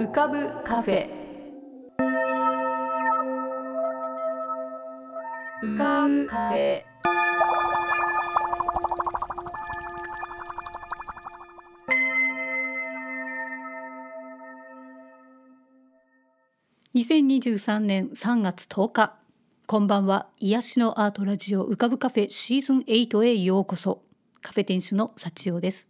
浮かぶカフェ。浮かぶカフェ。2023年3月10日。こんばんは。癒しのアートラジオ浮かぶカフェシーズン8へようこそ。カフェ店主の幸代です。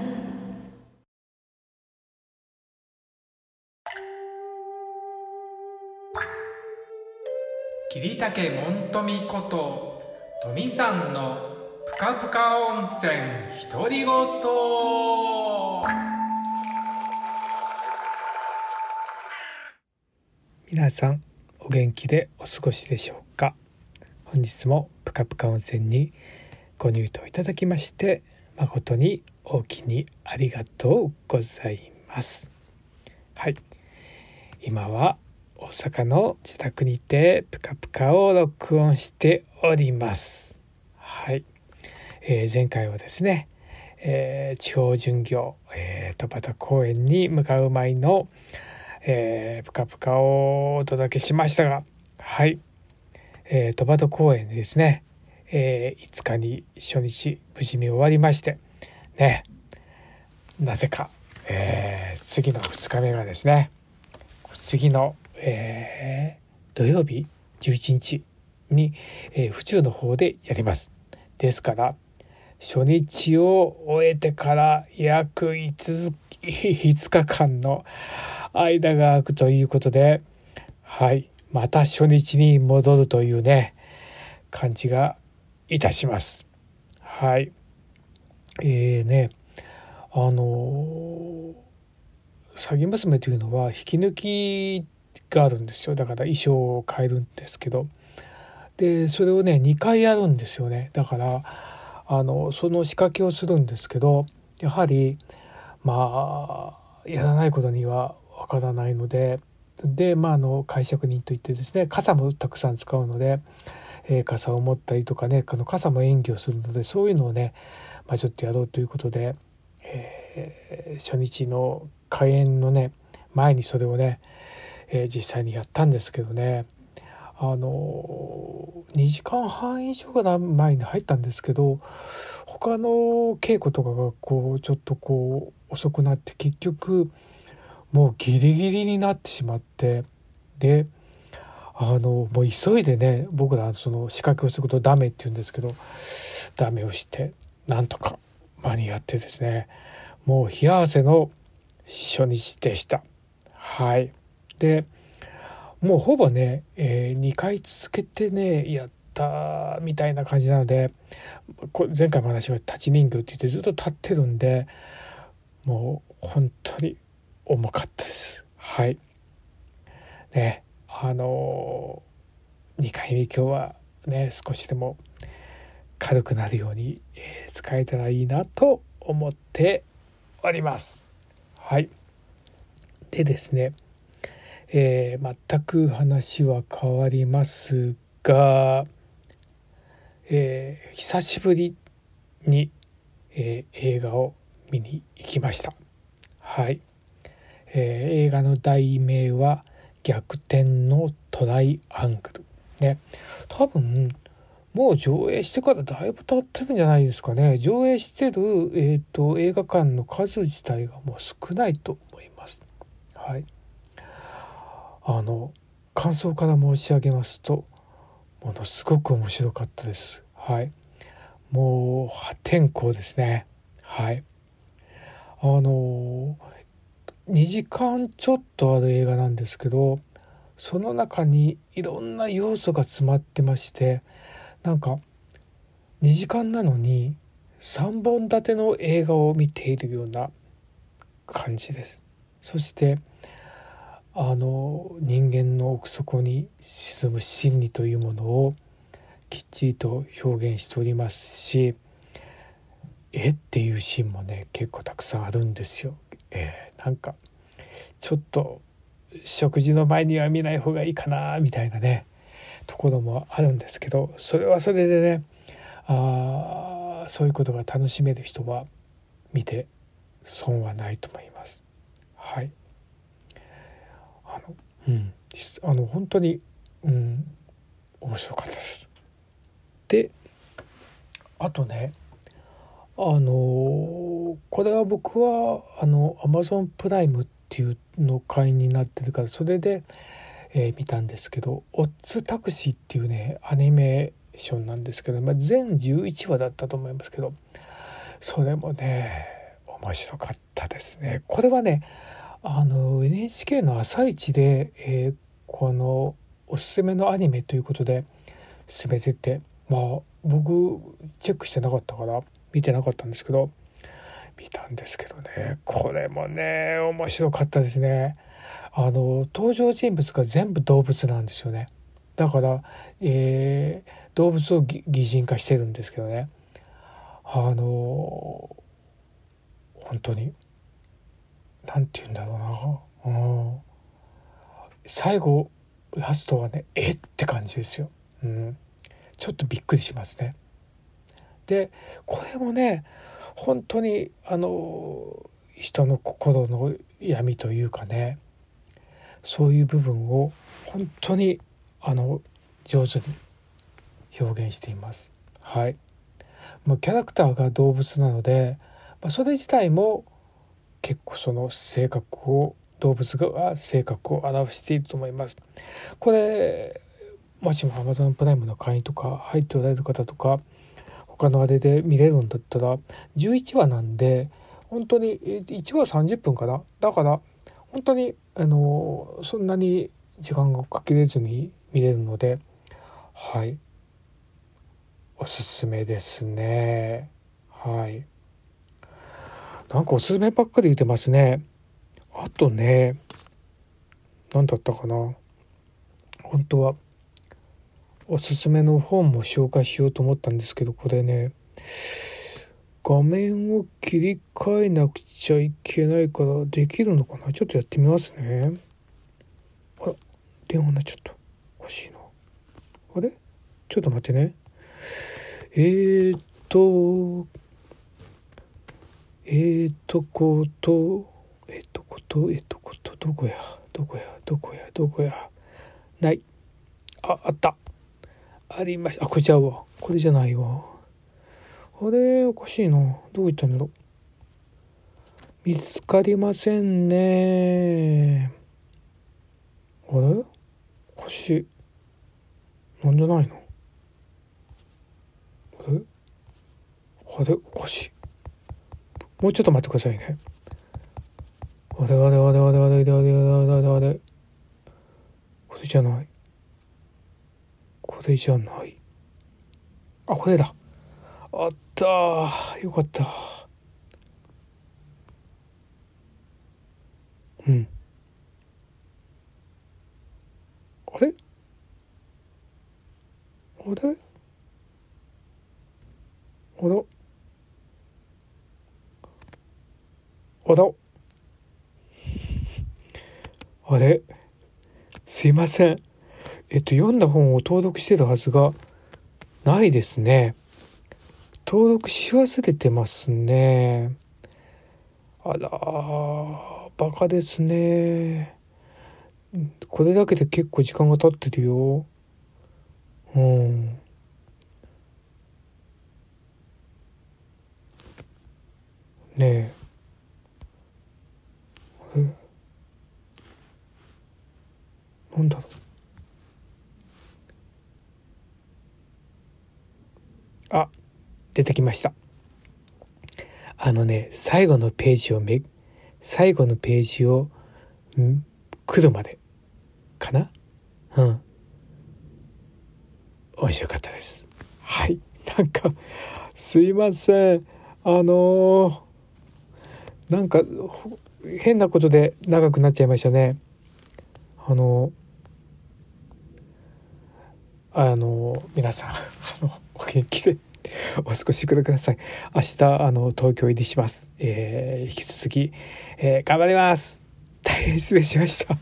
桐竹門富こと富さんのぷかぷか温泉独り言。皆さんお元気でお過ごしでしょうか？本日もぷかぷか温泉にご入湯いただきまして誠に大きにありがとうございます。はい。今は大阪の自宅にてぷかぷかを録音しております。はい、えー、前回はですね、えー、地方巡業、えー、戸端公園に向かう前のえー、ぷかぷかをお届けしましたがはい、えー、戸端公園でですね、えー、5日に初日無事に終わりましてね。なぜか、えー、次の2日目がですね次のえー、土曜日11日に、えー、府中の方でやります。ですから初日を終えてから約 5, 日間の間が空くということではいまた初日に戻るというね感じがいたします。はいえーねあの詐欺娘というのは引き抜きがあるんですよ。だから衣装を変えるんですけど。でそれをね2回やるんですよね。だからあのその仕掛けをするんですけどやはりまあやらないことにはわからないのででまああの解釈人といってですね傘もたくさん使うので、えー、傘を持ったりとかねあの傘も演技をするのでそういうのをね、まあ、ちょっとやろうということで、えー、初日の開演のね前にそれをねえー、実際にやったんですけどねあの2時間半以上が前に入ったんですけど他の稽古とかがこうちょっとこう遅くなって結局もうギリギリになってしまってであのもう急いでね僕らその仕掛けをすることダメって言うんですけどダメをしてなんとか間に合ってですねもう冷や汗の初日でした。はいでもうほぼね、えー、2回続けてねやったみたいな感じなので前回も話は立ち人形って言ってずっと立ってるんでもう本当に重かったです。はい。ねあのー、2回目今日はね少しでも軽くなるように、えー、使えたらいいなと思っております。はい。でですねえー、全く話は変わりますが、えー、久しぶりに、えー、映画を見に行きました。はい、えー、映画の題名は「逆転のトライアングル」ね。多分もう上映してからだいぶ経ってるんじゃないですかね。上映してる、えーと映画館の数自体がもう少ないと思います。はい。あの感想から申し上げますとものすごく面白かったです。はい。もう破天荒ですね。はい。あの2時間ちょっとある映画なんですけどその中にいろんな要素が詰まってましてなんか2時間なのに3本立ての映画を見ているような感じです。そしてあの人間の奥底に沈む心理というものをきっちりと表現しておりますしえっていうシーンもね結構たくさんあるんですよ。えー、なんかちょっと食事の前には見ない方がいいかなみたいなねところもあるんですけどそれはそれでねあそういうことが楽しめる人は見て損はないと思います。はい。あの、うん、あの本当に、うん、面白かったです。で、あとね、あのこれは僕はあの Amazon プライムっていうの会員になってるからそれで、えー、見たんですけど「オッズタクシー」っていうねアニメーションなんですけど、まあ、全11話だったと思いますけどそれもね面白かったですね。これはねあの NHK の「朝一で」えー、このおすすめのアニメということで進めててまあ僕チェックしてなかったから見てなかったんですけど見たんですけどねこれもね面白かったですね。あの登場人物が全部動物なんですよね。だから、えー、動物を擬人化してるんですけどねあの本当に何て言うんだろうな、うん、最後ラストはねえって感じですよ、うん、ちょっとびっくりしますね。でこれもね本当にあの人の心の闇というかねそういう部分を本当にあの上手に表現しています。はい、もうキャラクターが動物なので、まあ、それ自体も結構その性格を動物が性格を表していると思います。これもしも Amazon プライムの会員とか入っておられる方とか他のあれで見れるんだったら11話なんで本当に1話30分かな？だから本当にあのそんなに時間がかけれずに見れるのではい。おすすめですね。はい。なんかおすすめばっかり言ってますね。あとね何だったかな。本当はおすすめの本も紹介しようと思ったんですけどこれね画面を切り替えなくちゃいけないからできるのかな？ちょっとやってみますね。あら電話なっちゃった。おかしいなあれ？ちょっと待ってね。えーと、えーとこと、えーとこと、えーとこと、どこや、どこや、どこや、どこや？ない。あ、あった。ありました。あ、これちゃうわ。これじゃないわ。あれ、おかしいな。どこ行ったんだろう？見つかりませんね。あれ？おかしい。なんでないの？あれ？あれ？おかしいもうちょっと待ってくださいね。あれあれあれあれあれあれあれあれあれこれじゃない。これじゃない。あこれだ。あった。よかった。うん。あれ？あれ？あら？あらあれ？すいません。えっと読んだ本を登録してたはずがないですね。登録し忘れてますね。あらバカですね。これだけで結構時間が経ってるよ。うん。ねえ。なんだろう。あ出てきました。あのね最後のページをめ最後のページをん来るまで。かな？うん。面白かったです。はい。なんかすいません。あのーなんか変なことで長くなっちゃいましたね。あのあの皆さんあのお元気でお過ごしください。明日あの東京入りします、えー、引き続き、えー、頑張ります。大変失礼しました。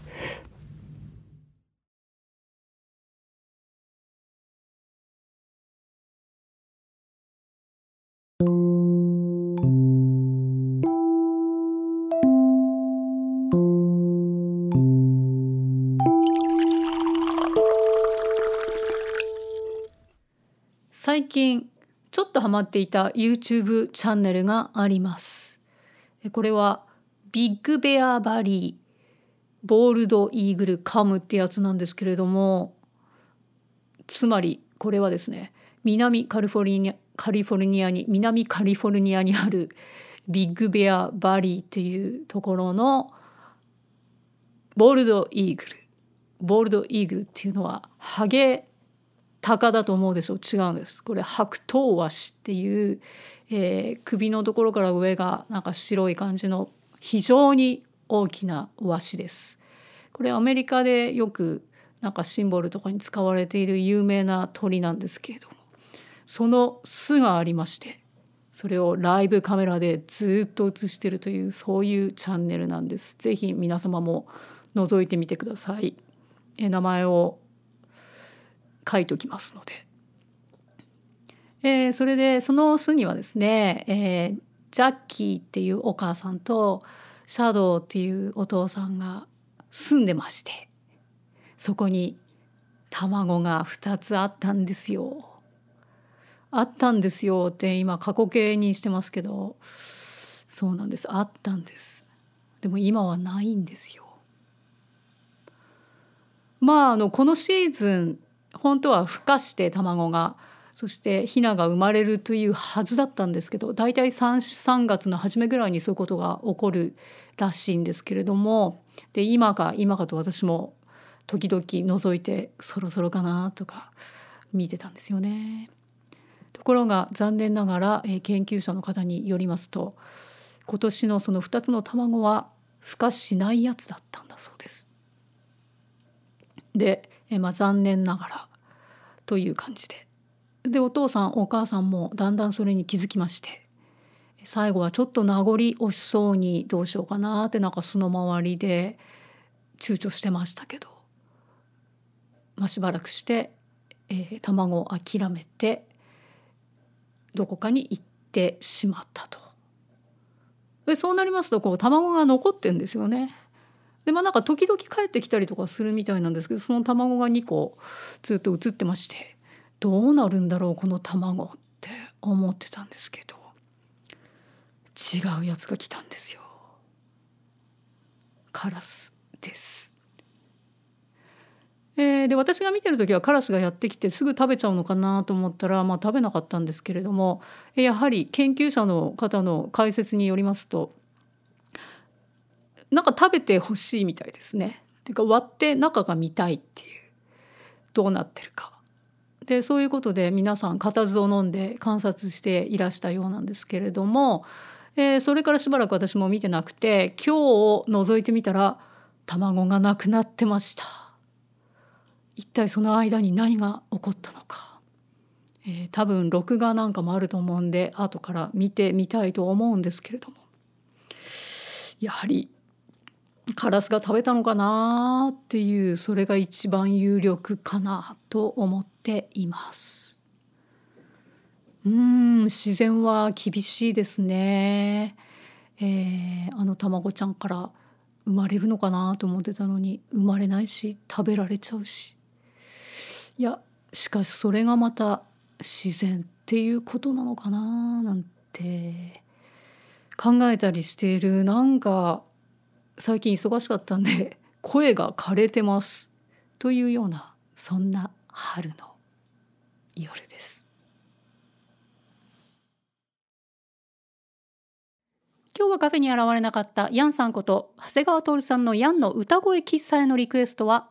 最近ちょっとハマっていた YouTube チャンネルがあります。これはビッグベアバリーボールドイーグルカムってやつなんですけれどもつまりこれはですね南カリフォルニアカリフォルニアに南カリフォルニアにあるビッグベアバリーっていうところのボールドイーグル。ボールドイーグルっていうのはハゲ鷹だと思うでしょ？違うんです。これ白頭ワシっていう、えー、首のところから上がなんか白い感じの非常に大きなワシです。これアメリカでよくなんかシンボルとかに使われている有名な鳥なんですけれどもその巣がありましてそれをライブカメラでずっと映してるというそういうチャンネルなんです。ぜひ皆様も覗いてみてください。え名前を書いておきますので、えー、それでその巣にはですね、えー、ジャッキーっていうお母さんとシャドウっていうお父さんが住んでましてそこに卵が2つあったんですよ。あったんですよって今過去形にしてますけどそうなんです。あったんです。でも今はないんですよ。まああのこのシーズン本当は孵化して卵がそしてヒナが生まれるというはずだったんですけど大体 3, 3月の初めぐらいにそういうことが起こるらしいんですけれどもで今か今かと私も時々覗いてそろそろかなとか見てたんですよね。ところが残念ながら、え研究者の方によりますと今年のその2つの卵は孵化しないやつだったんだそうです。で、えまあ、残念ながらという感じででお父さんお母さんもだんだんそれに気づきまして最後はちょっと名残惜しそうにどうしようかなってなんか巣の周りで躊躇してましたけど、まあ、しばらくして、えー、卵を諦めてどこかに行ってしまったと。でそうなりますとこう卵が残ってんですよね。でまあなんか時々帰ってきたりとかするみたいなんですけどその卵が2個ずっと映ってましてどうなるんだろうこの卵って思ってたんですけど違うやつが来たんですよ。カラスです。えー、で私が見てる時はカラスがやってきてすぐ食べちゃうのかなと思ったら、まあ、食べなかったんですけれどもやはり研究者の方の解説によりますとなんか食べてほしいみたいですね。ていうか割って中が見たいっていうどうなってるか。でそういうことで皆さん固唾を飲んで観察していらしたようなんですけれども、えー、それからしばらく私も見てなくて今日を覗いてみたら卵がなくなってました。一体その間に何が起こったのか、えー、多分録画なんかもあると思うんで後から見てみたいと思うんですけれどもやはりカラスが食べたのかなっていうそれが一番有力かなと思っています。うん自然は厳しいですね。えー、あの卵ちゃんから生まれるのかなと思ってたのに生まれないし食べられちゃうしいやしかしそれがまた自然っていうことなのかななんて考えたりしているなんか最近忙しかったんで 声が枯れてます。というようなそんな春の夜です。今日はカフェに現れなかったヤンさんこと長谷川徹さんのヤンの歌声喫茶へのリクエストは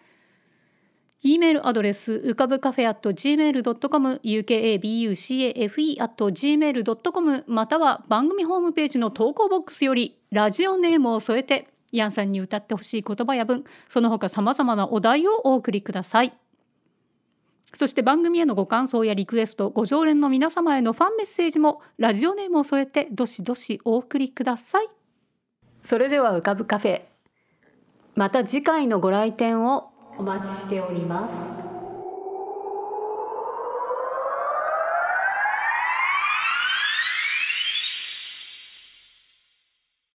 E メールアドレスうかぶカフェ at gmail.com ukabucafe at gmail.com または番組ホームページの投稿ボックスよりラジオネームを添えてヤンさんに歌ってほしい言葉や文その他さまざまなお題をお送りください。そして番組へのご感想やリクエストご常連の皆様へのファンメッセージもラジオネームを添えてどしどしお送りください。それでは浮かぶカフェまた次回のご来店をお待ちしております。